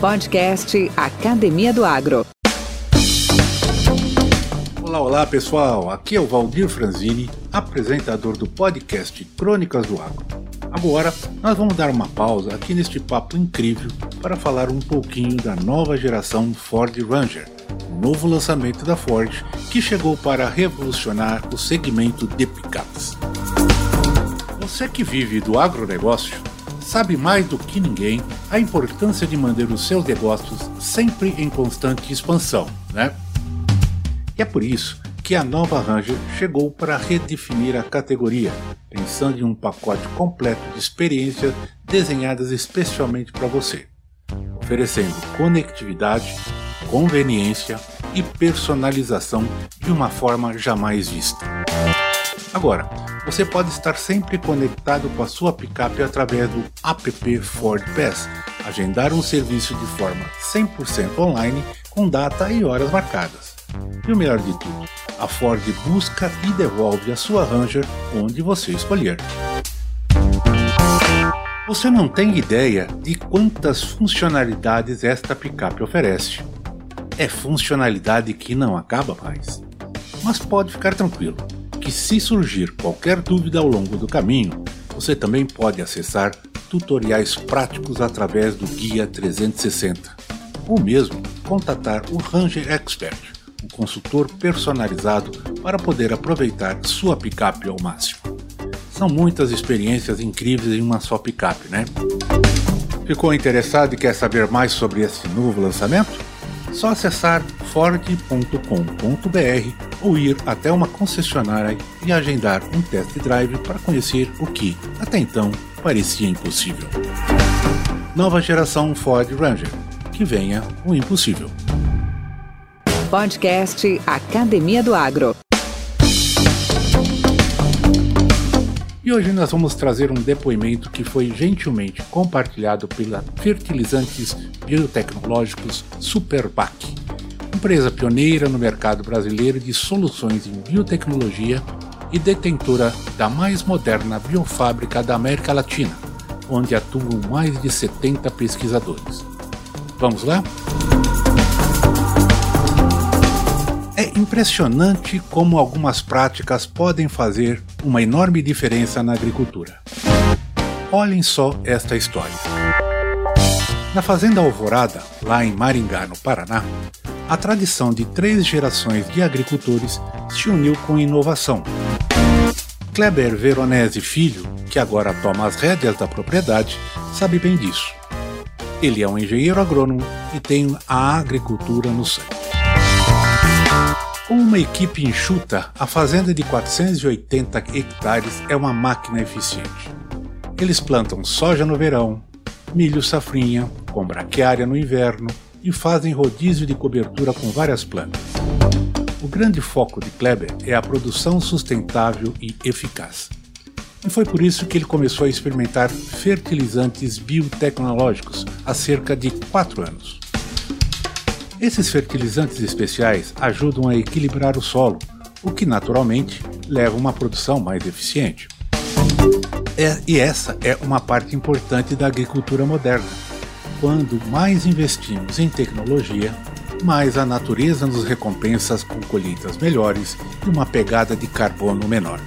Podcast Academia do Agro. Olá, olá pessoal, aqui é o Valdir Franzini, apresentador do podcast Crônicas do Agro. Agora nós vamos dar uma pausa aqui neste papo incrível para falar um pouquinho da nova geração Ford Ranger, novo lançamento da Ford que chegou para revolucionar o segmento de picapes. Você que vive do agronegócio sabe mais do que ninguém a importância de manter os seus negócios sempre em constante expansão, né? E é por isso que a nova Ranger chegou para redefinir a categoria, pensando em um pacote completo de experiências desenhadas especialmente para você, oferecendo conectividade, conveniência e personalização de uma forma jamais vista. Agora, você pode estar sempre conectado com a sua picape através do app Ford Pass, agendar um serviço de forma 100% online com data e horas marcadas. E o melhor de tudo, a Ford busca e devolve a sua Ranger onde você escolher. Você não tem ideia de quantas funcionalidades esta picape oferece. É funcionalidade que não acaba mais. Mas pode ficar tranquilo que se surgir qualquer dúvida ao longo do caminho, você também pode acessar tutoriais práticos através do Guia 360, ou mesmo contatar o Ranger Expert, um consultor personalizado para poder aproveitar sua picape ao máximo. São muitas experiências incríveis em uma só picape, né? Ficou interessado e quer saber mais sobre esse novo lançamento? Só acessar ford.com.br ou ir até uma concessionária e agendar um test drive para conhecer o que, até então, parecia impossível. Nova geração Ford Ranger. Que venha o impossível. Podcast Academia do Agro. E hoje nós vamos trazer um depoimento que foi gentilmente compartilhado pela Fertilizantes Biotecnológicos Superbac, empresa pioneira no mercado brasileiro de soluções em biotecnologia e detentora da mais moderna biofábrica da América Latina, onde atuam mais de 70 pesquisadores. Vamos lá? É impressionante como algumas práticas podem fazer uma enorme diferença na agricultura. Olhem só esta história. Na Fazenda Alvorada, lá em Maringá, no Paraná, a tradição de três gerações de agricultores se uniu com inovação. Kleber Veronese Filho, que agora toma as rédeas da propriedade, sabe bem disso. Ele é um engenheiro agrônomo e tem a agricultura no sangue. Com uma equipe enxuta, a fazenda de 480 hectares é uma máquina eficiente. Eles plantam soja no verão, milho safrinha, com braquiária no inverno e fazem rodízio de cobertura com várias plantas. O grande foco de Kleber é a produção sustentável e eficaz. E foi por isso que ele começou a experimentar fertilizantes biotecnológicos há cerca de 4 anos. Esses fertilizantes especiais ajudam a equilibrar o solo, o que naturalmente leva a uma produção mais eficiente. É, e essa é uma parte importante da agricultura moderna. Quando mais investimos em tecnologia, mais a natureza nos recompensa com colheitas melhores e uma pegada de carbono menor.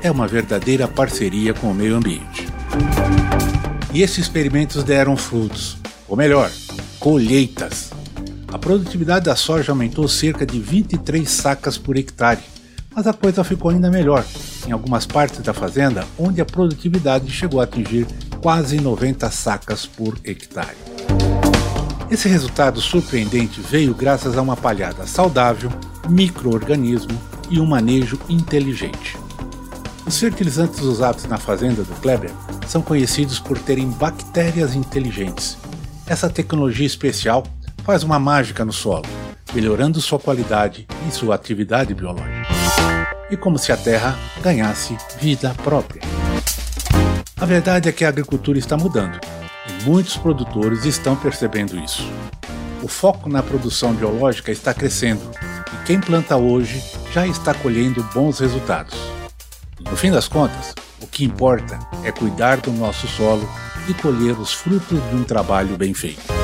É uma verdadeira parceria com o meio ambiente. E esses experimentos deram frutos, ou melhor, colheitas. A produtividade da soja aumentou cerca de 23 sacas por hectare, mas a coisa ficou ainda melhor em algumas partes da fazenda, onde a produtividade chegou a atingir quase 90 sacas por hectare. Esse resultado surpreendente veio graças a uma palhada saudável, microorganismo e um manejo inteligente. Os fertilizantes usados na fazenda do Kleber são conhecidos por terem bactérias inteligentes. Essa tecnologia especial faz uma mágica no solo, melhorando sua qualidade e sua atividade biológica. E como se a terra ganhasse vida própria. A verdade é que a agricultura está mudando e muitos produtores estão percebendo isso. O foco na produção biológica está crescendo e quem planta hoje já está colhendo bons resultados. No fim das contas, o que importa é cuidar do nosso solo e colher os frutos de um trabalho bem feito.